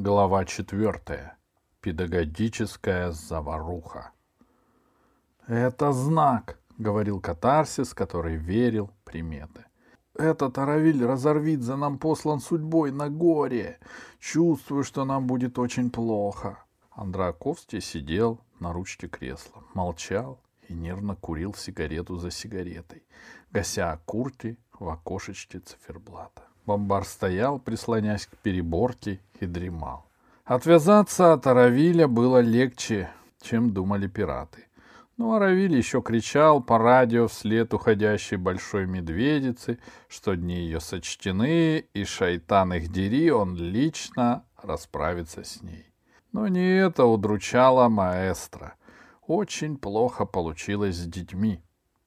Глава четвертая. Педагогическая заваруха. «Это знак», — говорил катарсис, который верил приметы. «Этот Аравиль разорвит за нам послан судьбой на горе. Чувствую, что нам будет очень плохо». Андраковский сидел на ручке кресла, молчал и нервно курил сигарету за сигаретой, гася окурки в окошечке циферблата. Бомбар стоял, прислонясь к переборке, и дремал. Отвязаться от Аравиля было легче, чем думали пираты. Но Аравиль еще кричал по радио вслед уходящей большой медведицы, что дни ее сочтены, и шайтан их дери, он лично расправится с ней. Но не это удручало маэстро. Очень плохо получилось с детьми.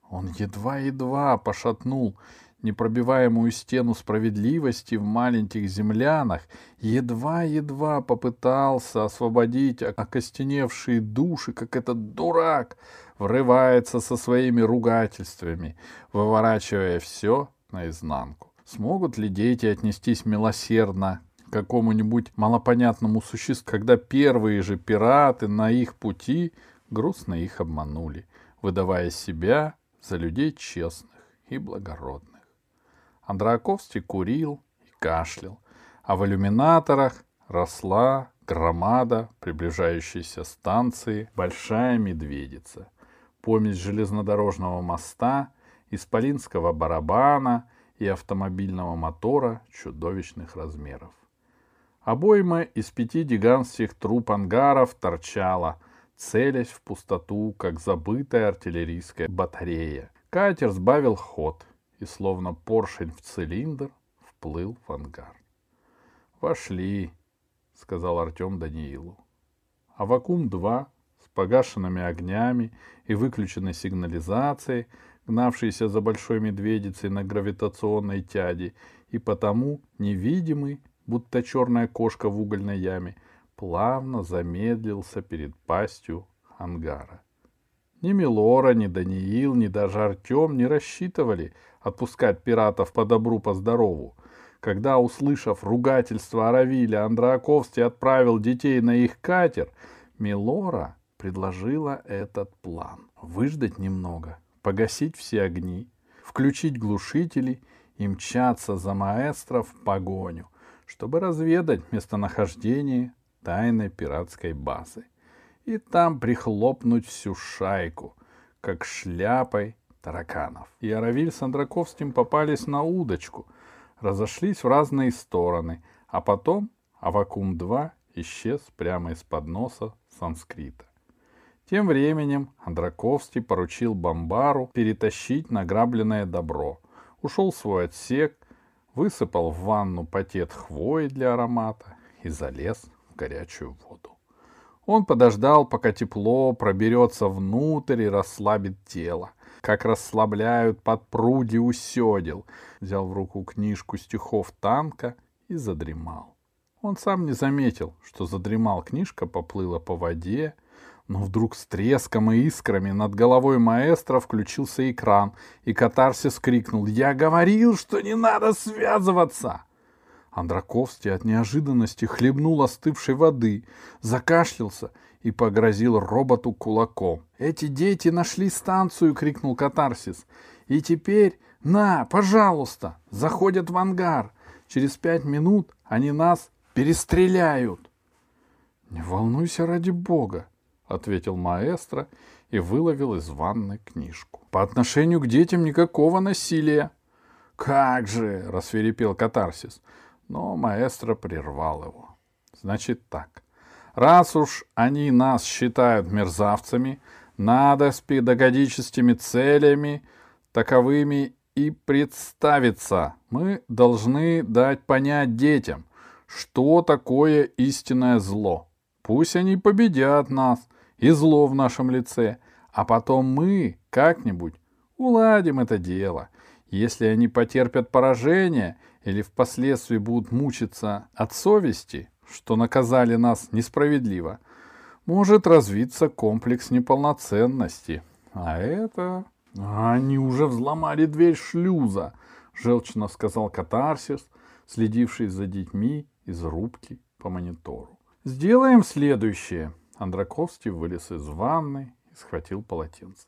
Он едва-едва пошатнул непробиваемую стену справедливости в маленьких землянах, едва-едва попытался освободить окостеневшие души, как этот дурак врывается со своими ругательствами, выворачивая все наизнанку. Смогут ли дети отнестись милосердно к какому-нибудь малопонятному существу, когда первые же пираты на их пути грустно их обманули, выдавая себя за людей честных и благородных. Андраковский курил и кашлял, а в иллюминаторах росла громада приближающейся станции «Большая медведица», помесь железнодорожного моста, исполинского барабана и автомобильного мотора чудовищных размеров. Обойма из пяти гигантских труб ангаров торчала, целясь в пустоту, как забытая артиллерийская батарея. Катер сбавил ход — и, словно поршень в цилиндр, вплыл в ангар. «Вошли», — сказал Артем Даниилу. А вакуум-2 с погашенными огнями и выключенной сигнализацией, гнавшийся за большой медведицей на гравитационной тяде и потому невидимый, будто черная кошка в угольной яме, плавно замедлился перед пастью ангара. Ни Милора, ни Даниил, ни даже Артем не рассчитывали отпускать пиратов по добру, по здорову. Когда, услышав ругательство Аравиля, Андрааковский отправил детей на их катер, Милора предложила этот план. Выждать немного, погасить все огни, включить глушители и мчаться за маэстро в погоню, чтобы разведать местонахождение тайной пиратской базы и там прихлопнуть всю шайку, как шляпой тараканов. И Аравиль с Андраковским попались на удочку, разошлись в разные стороны, а потом Авакум-2 исчез прямо из-под носа санскрита. Тем временем Андраковский поручил Бомбару перетащить награбленное добро, ушел в свой отсек, высыпал в ванну пакет хвои для аромата и залез в горячую воду. Он подождал, пока тепло проберется внутрь и расслабит тело, как расслабляют подпруги у седел. Взял в руку книжку стихов танка и задремал. Он сам не заметил, что задремал. Книжка поплыла по воде, но вдруг с треском и искрами над головой маэстро включился экран, и катарсис крикнул «Я говорил, что не надо связываться!» Андраковский от неожиданности хлебнул остывшей воды, закашлялся и погрозил роботу кулаком. «Эти дети нашли станцию!» — крикнул Катарсис. «И теперь, на, пожалуйста, заходят в ангар. Через пять минут они нас перестреляют!» «Не волнуйся ради бога!» — ответил маэстро и выловил из ванны книжку. «По отношению к детям никакого насилия!» «Как же!» — рассверепел Катарсис но маэстро прервал его. Значит так. Раз уж они нас считают мерзавцами, надо с педагогическими целями таковыми и представиться. Мы должны дать понять детям, что такое истинное зло. Пусть они победят нас и зло в нашем лице, а потом мы как-нибудь уладим это дело. Если они потерпят поражение — или впоследствии будут мучиться от совести, что наказали нас несправедливо, может развиться комплекс неполноценности. А это... Они уже взломали дверь шлюза, желчно сказал катарсис, следивший за детьми из рубки по монитору. «Сделаем следующее». Андраковский вылез из ванны и схватил полотенце.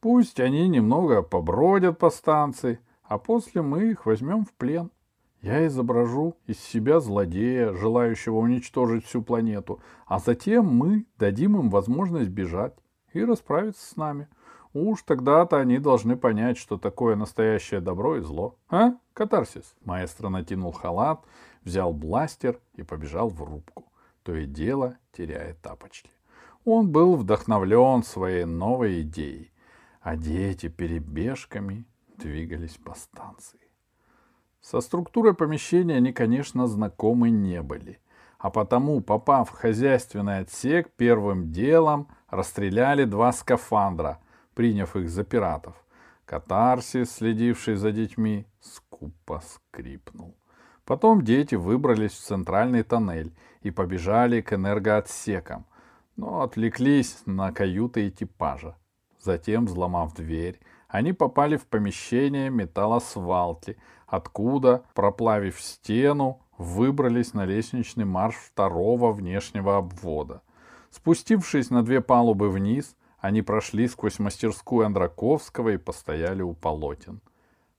«Пусть они немного побродят по станции, а после мы их возьмем в плен. Я изображу из себя злодея, желающего уничтожить всю планету, а затем мы дадим им возможность бежать и расправиться с нами. Уж тогда-то они должны понять, что такое настоящее добро и зло. А, катарсис? Маэстро натянул халат, взял бластер и побежал в рубку. То и дело теряя тапочки. Он был вдохновлен своей новой идеей, а дети перебежками двигались по станции. Со структурой помещения они, конечно, знакомы не были, а потому, попав в хозяйственный отсек, первым делом расстреляли два скафандра, приняв их за пиратов. Катарсис, следивший за детьми, скупо скрипнул. Потом дети выбрались в центральный тоннель и побежали к энергоотсекам, но отвлеклись на каюты экипажа. Затем, взломав дверь, они попали в помещение металлосвалки, откуда, проплавив стену, выбрались на лестничный марш второго внешнего обвода. Спустившись на две палубы вниз, они прошли сквозь мастерскую Андраковского и постояли у полотен.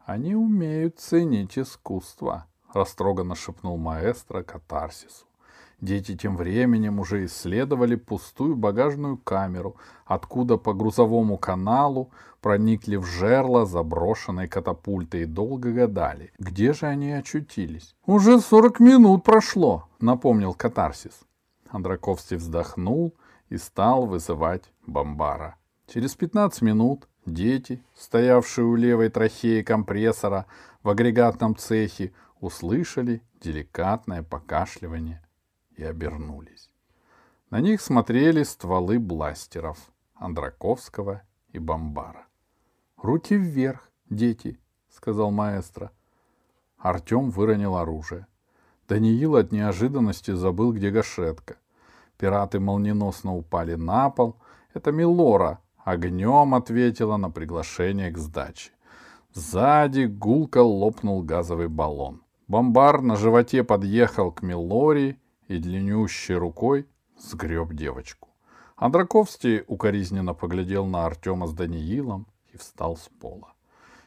«Они умеют ценить искусство», — растроганно шепнул маэстро катарсису. Дети тем временем уже исследовали пустую багажную камеру, откуда по грузовому каналу проникли в жерло заброшенной катапульты и долго гадали, где же они очутились. «Уже сорок минут прошло», — напомнил катарсис. Андраковский вздохнул и стал вызывать бомбара. Через пятнадцать минут дети, стоявшие у левой трахеи компрессора в агрегатном цехе, услышали деликатное покашливание и обернулись. На них смотрели стволы бластеров Андраковского и Бомбара. «Руки вверх, дети!» — сказал маэстро. Артем выронил оружие. Даниил от неожиданности забыл, где гашетка. Пираты молниеносно упали на пол. Это Милора огнем ответила на приглашение к сдаче. Сзади гулко лопнул газовый баллон. Бомбар на животе подъехал к Милори и длиннющей рукой сгреб девочку. Андраковский укоризненно поглядел на Артема с Даниилом и встал с пола.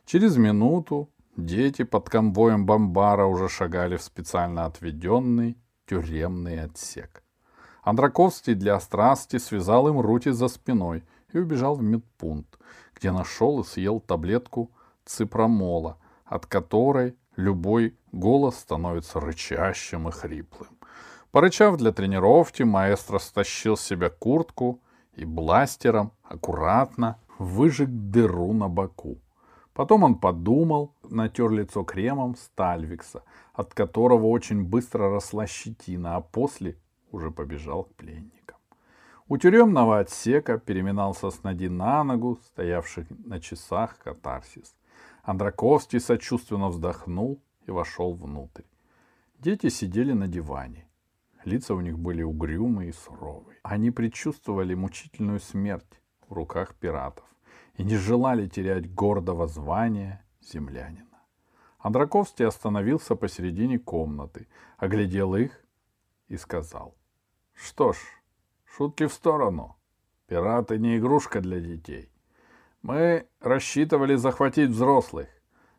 Через минуту дети под конвоем бомбара уже шагали в специально отведенный тюремный отсек. Андраковский для страсти связал им руки за спиной и убежал в медпункт, где нашел и съел таблетку ципромола, от которой любой голос становится рычащим и хриплым. Порычав для тренировки, маэстро стащил с себя куртку и бластером аккуратно выжег дыру на боку. Потом он подумал, натер лицо кремом Стальвикса, от которого очень быстро росла щетина, а после уже побежал к пленникам. У тюремного отсека переминался с ноги на ногу, стоявший на часах катарсис. Андраковский сочувственно вздохнул и вошел внутрь. Дети сидели на диване. Лица у них были угрюмые и суровые. Они предчувствовали мучительную смерть в руках пиратов и не желали терять гордого звания землянина. Андраковский остановился посередине комнаты, оглядел их и сказал. Что ж, шутки в сторону. Пираты не игрушка для детей. Мы рассчитывали захватить взрослых,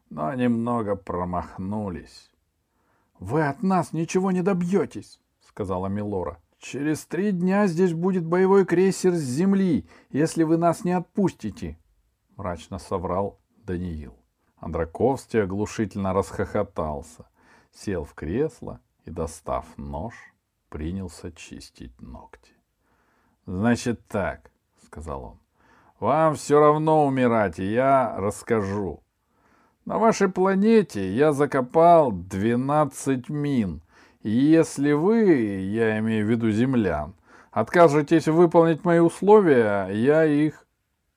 но немного промахнулись. — Вы от нас ничего не добьетесь, сказала Милора. Через три дня здесь будет боевой крейсер с земли, если вы нас не отпустите, мрачно соврал Даниил. Андраковский оглушительно расхохотался, сел в кресло и, достав нож, принялся чистить ногти. Значит так, сказал он. Вам все равно умирать, и я расскажу. На вашей планете я закопал двенадцать мин — если вы, я имею в виду землян, откажетесь выполнить мои условия, я их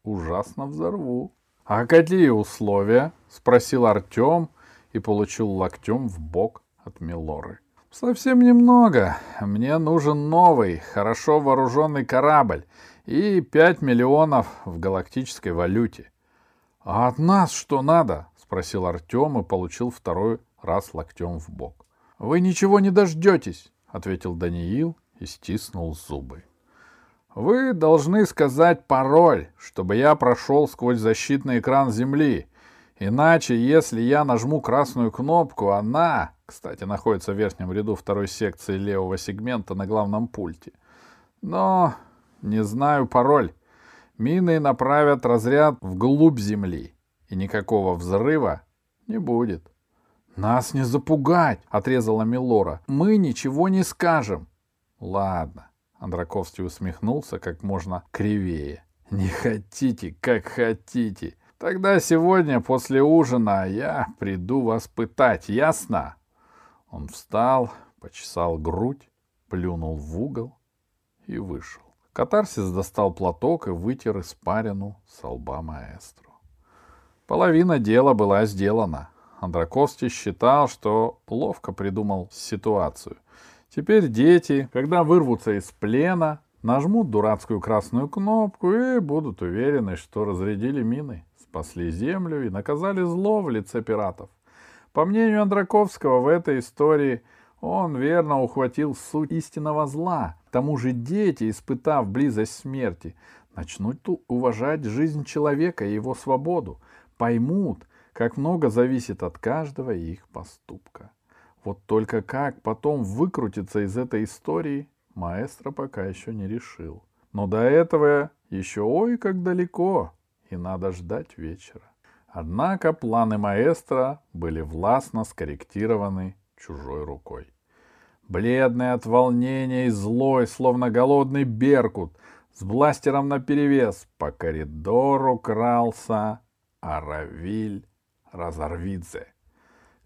ужасно взорву. — А какие условия? — спросил Артем и получил локтем в бок от Милоры. — Совсем немного. Мне нужен новый, хорошо вооруженный корабль и пять миллионов в галактической валюте. — А от нас что надо? — спросил Артем и получил второй раз локтем в бок. «Вы ничего не дождетесь», — ответил Даниил и стиснул зубы. Вы должны сказать пароль, чтобы я прошел сквозь защитный экран Земли. Иначе, если я нажму красную кнопку, она, кстати, находится в верхнем ряду второй секции левого сегмента на главном пульте. Но не знаю пароль. Мины направят разряд вглубь Земли, и никакого взрыва не будет. «Нас не запугать!» — отрезала Милора. «Мы ничего не скажем!» «Ладно», — Андраковский усмехнулся как можно кривее. «Не хотите, как хотите. Тогда сегодня после ужина я приду вас пытать, ясно?» Он встал, почесал грудь, плюнул в угол и вышел. Катарсис достал платок и вытер испарину со лба маэстро. Половина дела была сделана. Андраковский считал, что ловко придумал ситуацию. Теперь дети, когда вырвутся из плена, нажмут дурацкую красную кнопку и будут уверены, что разрядили мины, спасли землю и наказали зло в лице пиратов. По мнению Андраковского, в этой истории он верно ухватил суть истинного зла. К тому же дети, испытав близость смерти, начнут уважать жизнь человека и его свободу, поймут, как много зависит от каждого их поступка. Вот только как потом выкрутиться из этой истории, маэстро пока еще не решил. Но до этого еще ой как далеко, и надо ждать вечера. Однако планы маэстро были властно скорректированы чужой рукой. Бледный от волнения и злой, словно голодный беркут, с бластером наперевес по коридору крался Аравиль Разорвидзе.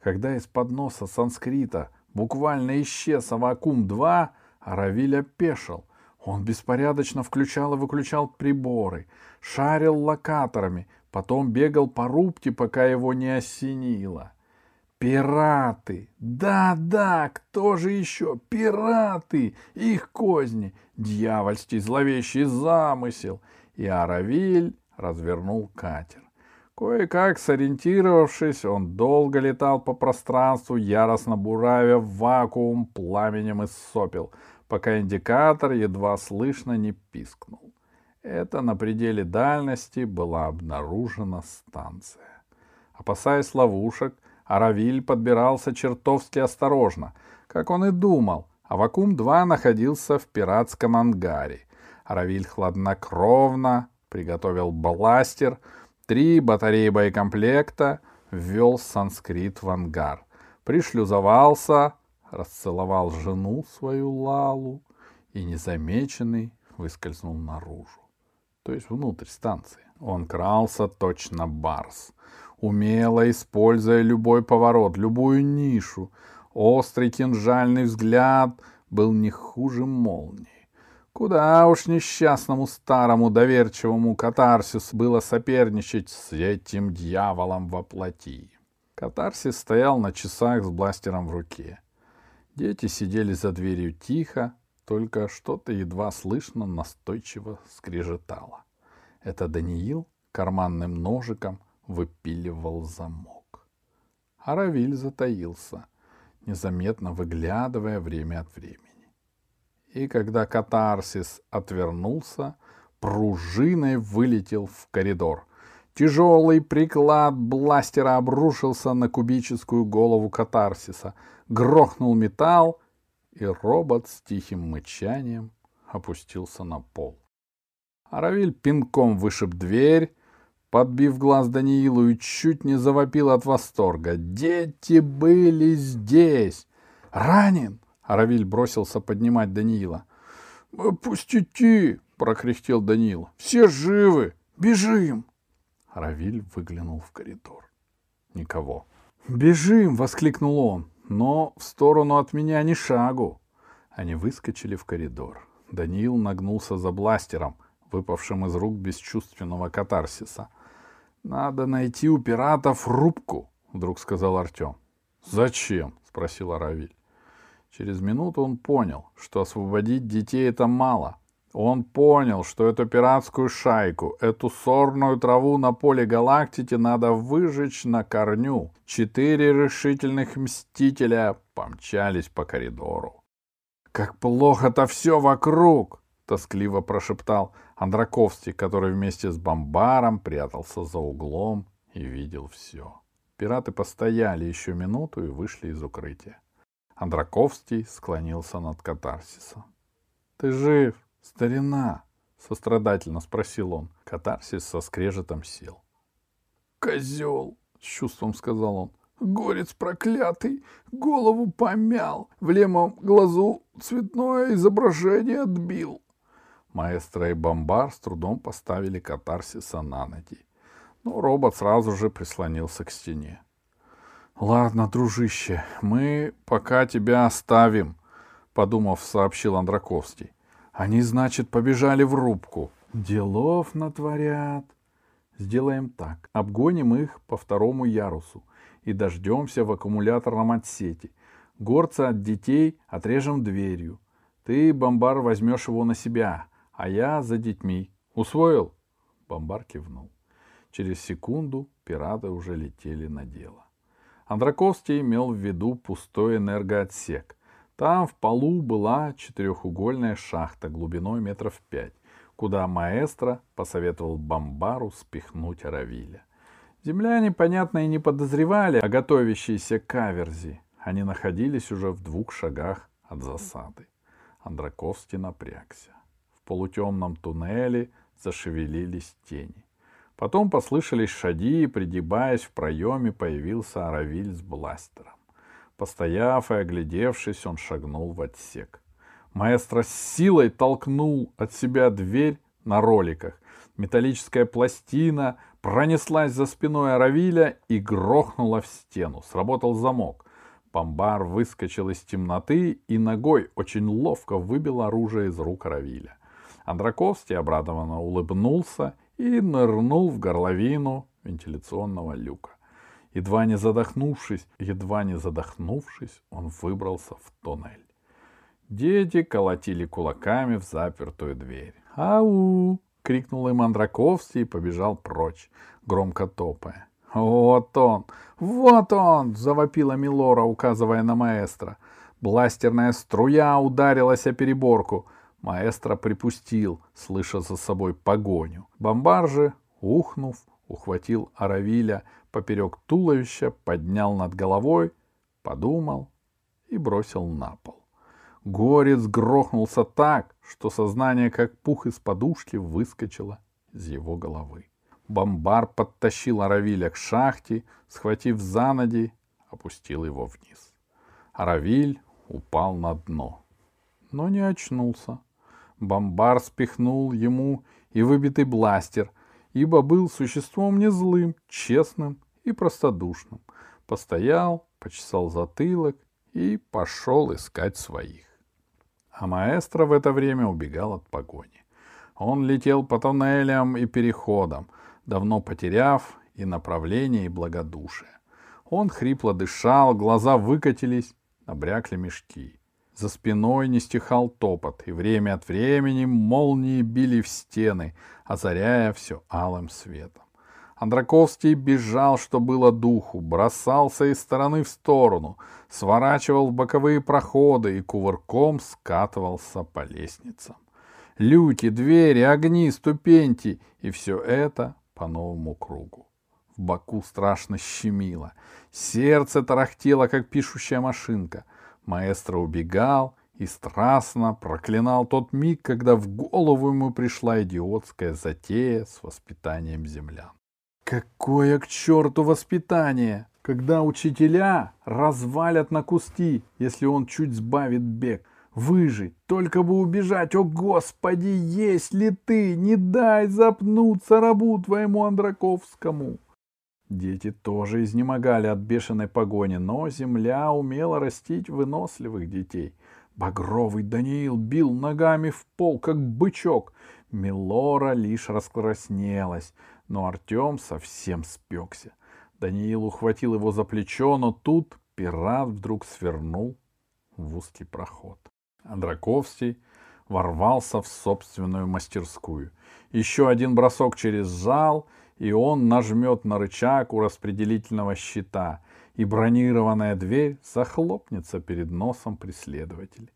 Когда из-под носа санскрита буквально исчез Авакум-2, Аравиль опешил. Он беспорядочно включал и выключал приборы, шарил локаторами, потом бегал по рубке, пока его не осенило. Пираты! Да-да, кто же еще? Пираты! Их козни! Дьявольский зловещий замысел! И Аравиль развернул катер. Кое-как сориентировавшись, он долго летал по пространству, яростно буравя в вакуум пламенем из сопел, пока индикатор едва слышно не пискнул. Это на пределе дальности была обнаружена станция. Опасаясь ловушек, Аравиль подбирался чертовски осторожно, как он и думал, а Вакуум-2 находился в пиратском ангаре. Аравиль хладнокровно приготовил бластер — Три батареи боекомплекта ввел санскрит в ангар. Пришлюзовался, расцеловал жену свою Лалу и незамеченный выскользнул наружу, то есть внутрь станции. Он крался точно барс, умело используя любой поворот, любую нишу. Острый кинжальный взгляд был не хуже молнии. Куда уж несчастному старому доверчивому катарсису было соперничать с этим дьяволом во плоти. Катарсис стоял на часах с бластером в руке. Дети сидели за дверью тихо, только что-то едва слышно настойчиво скрежетало. Это Даниил карманным ножиком выпиливал замок. Аравиль затаился, незаметно выглядывая время от времени и когда катарсис отвернулся, пружиной вылетел в коридор. Тяжелый приклад бластера обрушился на кубическую голову катарсиса, грохнул металл, и робот с тихим мычанием опустился на пол. Аравиль пинком вышиб дверь, подбив глаз Даниилу и чуть не завопил от восторга. «Дети были здесь! Ранен! Аравиль бросился поднимать Даниила. «Пустяки!» — прокряхтел Даниил. «Все живы! Бежим!» Равиль выглянул в коридор. Никого. «Бежим!» — воскликнул он. «Но в сторону от меня ни шагу!» Они выскочили в коридор. Даниил нагнулся за бластером, выпавшим из рук бесчувственного катарсиса. «Надо найти у пиратов рубку», — вдруг сказал Артем. «Зачем?» — спросил Аравиль. Через минуту он понял, что освободить детей это мало. Он понял, что эту пиратскую шайку, эту сорную траву на поле галактики надо выжечь на корню. Четыре решительных мстителя помчались по коридору. Как плохо-то все вокруг! Тоскливо прошептал Андраковский, который вместе с бомбаром прятался за углом и видел все. Пираты постояли еще минуту и вышли из укрытия. Андраковский склонился над катарсисом. — Ты жив, старина? — сострадательно спросил он. Катарсис со скрежетом сел. — Козел! — с чувством сказал он. Горец проклятый, голову помял, в левом глазу цветное изображение отбил. Маэстро и бомбар с трудом поставили катарсиса на ноги. Но робот сразу же прислонился к стене. — Ладно, дружище, мы пока тебя оставим, — подумав, сообщил Андраковский. — Они, значит, побежали в рубку. Делов натворят. Сделаем так. Обгоним их по второму ярусу и дождемся в аккумуляторном отсете. Горца от детей отрежем дверью. Ты, бомбар, возьмешь его на себя, а я за детьми. Усвоил? Бомбар кивнул. Через секунду пираты уже летели на дело. Андраковский имел в виду пустой энергоотсек. Там в полу была четырехугольная шахта глубиной метров пять, куда маэстро посоветовал бомбару спихнуть Аравиля. Земляне, понятно, и не подозревали о готовящейся каверзи. Они находились уже в двух шагах от засады. Андраковский напрягся. В полутемном туннеле зашевелились тени. Потом послышались шаги, и, пригибаясь в проеме, появился Аравиль с бластером. Постояв и оглядевшись, он шагнул в отсек. Маэстро с силой толкнул от себя дверь на роликах. Металлическая пластина пронеслась за спиной Аравиля и грохнула в стену. Сработал замок. Бомбар выскочил из темноты и ногой очень ловко выбил оружие из рук Аравиля. Андраковский обрадованно улыбнулся и нырнул в горловину вентиляционного люка. Едва не задохнувшись, едва не задохнувшись, он выбрался в туннель. Дети колотили кулаками в запертую дверь. «Ау!» — крикнул им Андраковский и побежал прочь, громко топая. «Вот он! Вот он!» — завопила Милора, указывая на маэстро. Бластерная струя ударилась о переборку. Маэстро припустил, слыша за собой погоню. Бомбар же, ухнув, ухватил Аравиля поперек туловища, поднял над головой, подумал и бросил на пол. Горец грохнулся так, что сознание, как пух из подушки, выскочило из его головы. Бомбар подтащил Аравиля к шахте, схватив за ноги, опустил его вниз. Аравиль упал на дно, но не очнулся. Бомбар спихнул ему и выбитый бластер, ибо был существом не злым, честным и простодушным. Постоял, почесал затылок и пошел искать своих а маэстро в это время убегал от погони. Он летел по тоннелям и переходам, давно потеряв и направление, и благодушие. Он хрипло дышал, глаза выкатились, набрякли мешки. За спиной не стихал топот, и время от времени молнии били в стены, озаряя все алым светом. Андраковский бежал, что было духу, бросался из стороны в сторону, сворачивал в боковые проходы и кувырком скатывался по лестницам. Люки, двери, огни, ступеньки — и все это по новому кругу. В боку страшно щемило, сердце тарахтело, как пишущая машинка. Маэстро убегал и страстно проклинал тот миг, когда в голову ему пришла идиотская затея с воспитанием землян. Какое к черту воспитание, когда учителя развалят на куски, если он чуть сбавит бег. Выжить, только бы убежать. О, Господи, есть ли ты? Не дай запнуться рабу твоему Андраковскому. Дети тоже изнемогали от бешеной погони, но земля умела растить выносливых детей. Багровый Даниил бил ногами в пол, как бычок. Милора лишь раскраснелась, но Артем совсем спекся. Даниил ухватил его за плечо, но тут пират вдруг свернул в узкий проход. Андраковский ворвался в собственную мастерскую. Еще один бросок через зал, и он нажмет на рычаг у распределительного щита, и бронированная дверь захлопнется перед носом преследователей.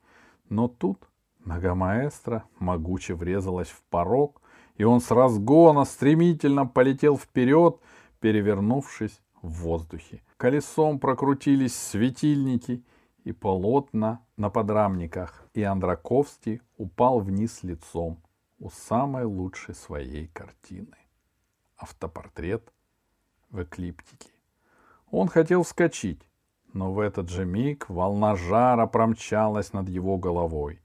Но тут нога маэстро могуче врезалась в порог, и он с разгона стремительно полетел вперед, перевернувшись в воздухе. Колесом прокрутились светильники и полотна на подрамниках, и Андраковский упал вниз лицом у самой лучшей своей картины. Автопортрет в эклиптике. Он хотел вскочить, но в этот же миг волна жара промчалась над его головой,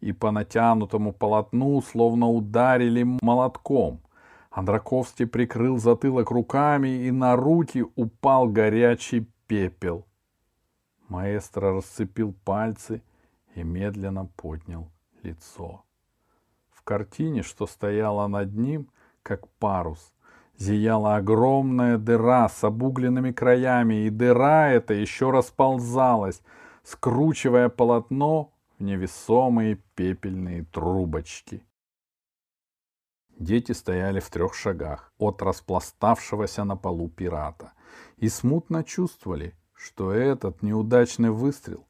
и по натянутому полотну словно ударили молотком. Андраковский прикрыл затылок руками, и на руки упал горячий пепел. Маэстро расцепил пальцы и медленно поднял лицо. В картине, что стояла над ним, как парус, зияла огромная дыра с обугленными краями, и дыра эта еще расползалась, скручивая полотно в невесомые пепельные трубочки. Дети стояли в трех шагах от распластавшегося на полу пирата и смутно чувствовали, что этот неудачный выстрел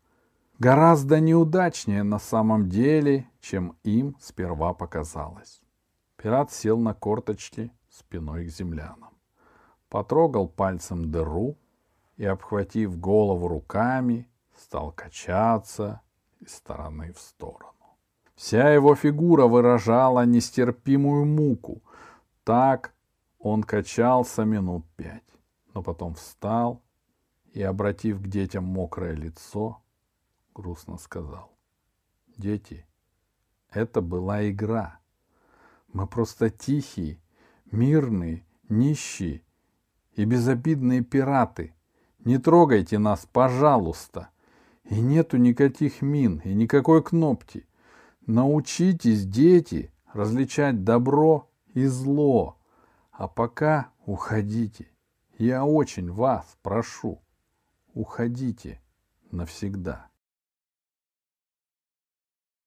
гораздо неудачнее на самом деле, чем им сперва показалось. Пират сел на корточки спиной к землянам. Потрогал пальцем дыру и, обхватив голову руками, стал качаться из стороны в сторону. Вся его фигура выражала нестерпимую муку. Так он качался минут пять, но потом встал и, обратив к детям мокрое лицо, грустно сказал. Дети, это была игра. Мы просто тихие мирные, нищие и безобидные пираты. Не трогайте нас, пожалуйста. И нету никаких мин и никакой кнопки. Научитесь, дети, различать добро и зло. А пока уходите. Я очень вас прошу. Уходите навсегда.